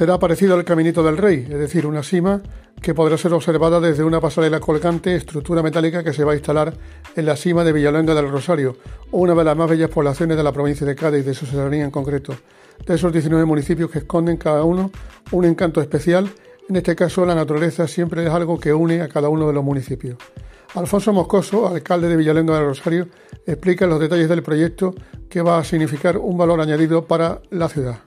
Será parecido al Caminito del Rey, es decir, una cima que podrá ser observada desde una pasarela colgante, estructura metálica que se va a instalar en la cima de Villaluenga del Rosario, una de las más bellas poblaciones de la provincia de Cádiz, de su serranía en concreto, de esos 19 municipios que esconden cada uno un encanto especial. En este caso, la naturaleza siempre es algo que une a cada uno de los municipios. Alfonso Moscoso, alcalde de Villaluenga del Rosario, explica los detalles del proyecto que va a significar un valor añadido para la ciudad.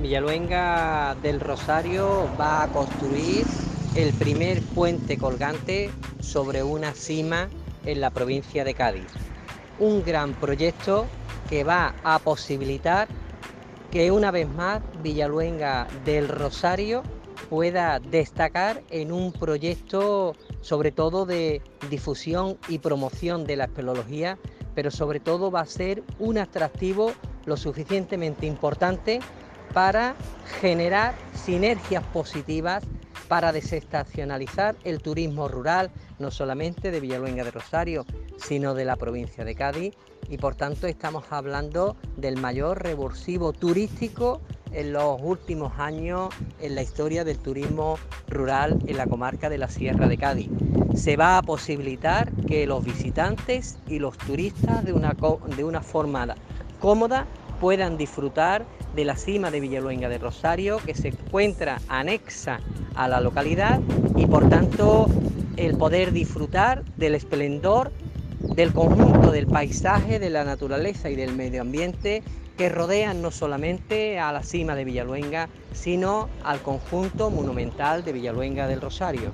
Villaluenga del Rosario va a construir el primer puente colgante sobre una cima en la provincia de Cádiz. Un gran proyecto que va a posibilitar que una vez más Villaluenga del Rosario pueda destacar en un proyecto sobre todo de difusión y promoción de la espeleología, pero sobre todo va a ser un atractivo lo suficientemente importante para generar sinergias positivas para desestacionalizar el turismo rural, no solamente de Villaluenga de Rosario, sino de la provincia de Cádiz. Y por tanto estamos hablando del mayor revulsivo turístico en los últimos años en la historia del turismo rural en la comarca de la Sierra de Cádiz. Se va a posibilitar que los visitantes y los turistas de una, de una forma cómoda puedan disfrutar de la cima de Villaluenga de Rosario, que se encuentra anexa a la localidad y por tanto el poder disfrutar del esplendor del conjunto del paisaje, de la naturaleza y del medio ambiente que rodean no solamente a la cima de Villaluenga, sino al conjunto monumental de Villaluenga del Rosario.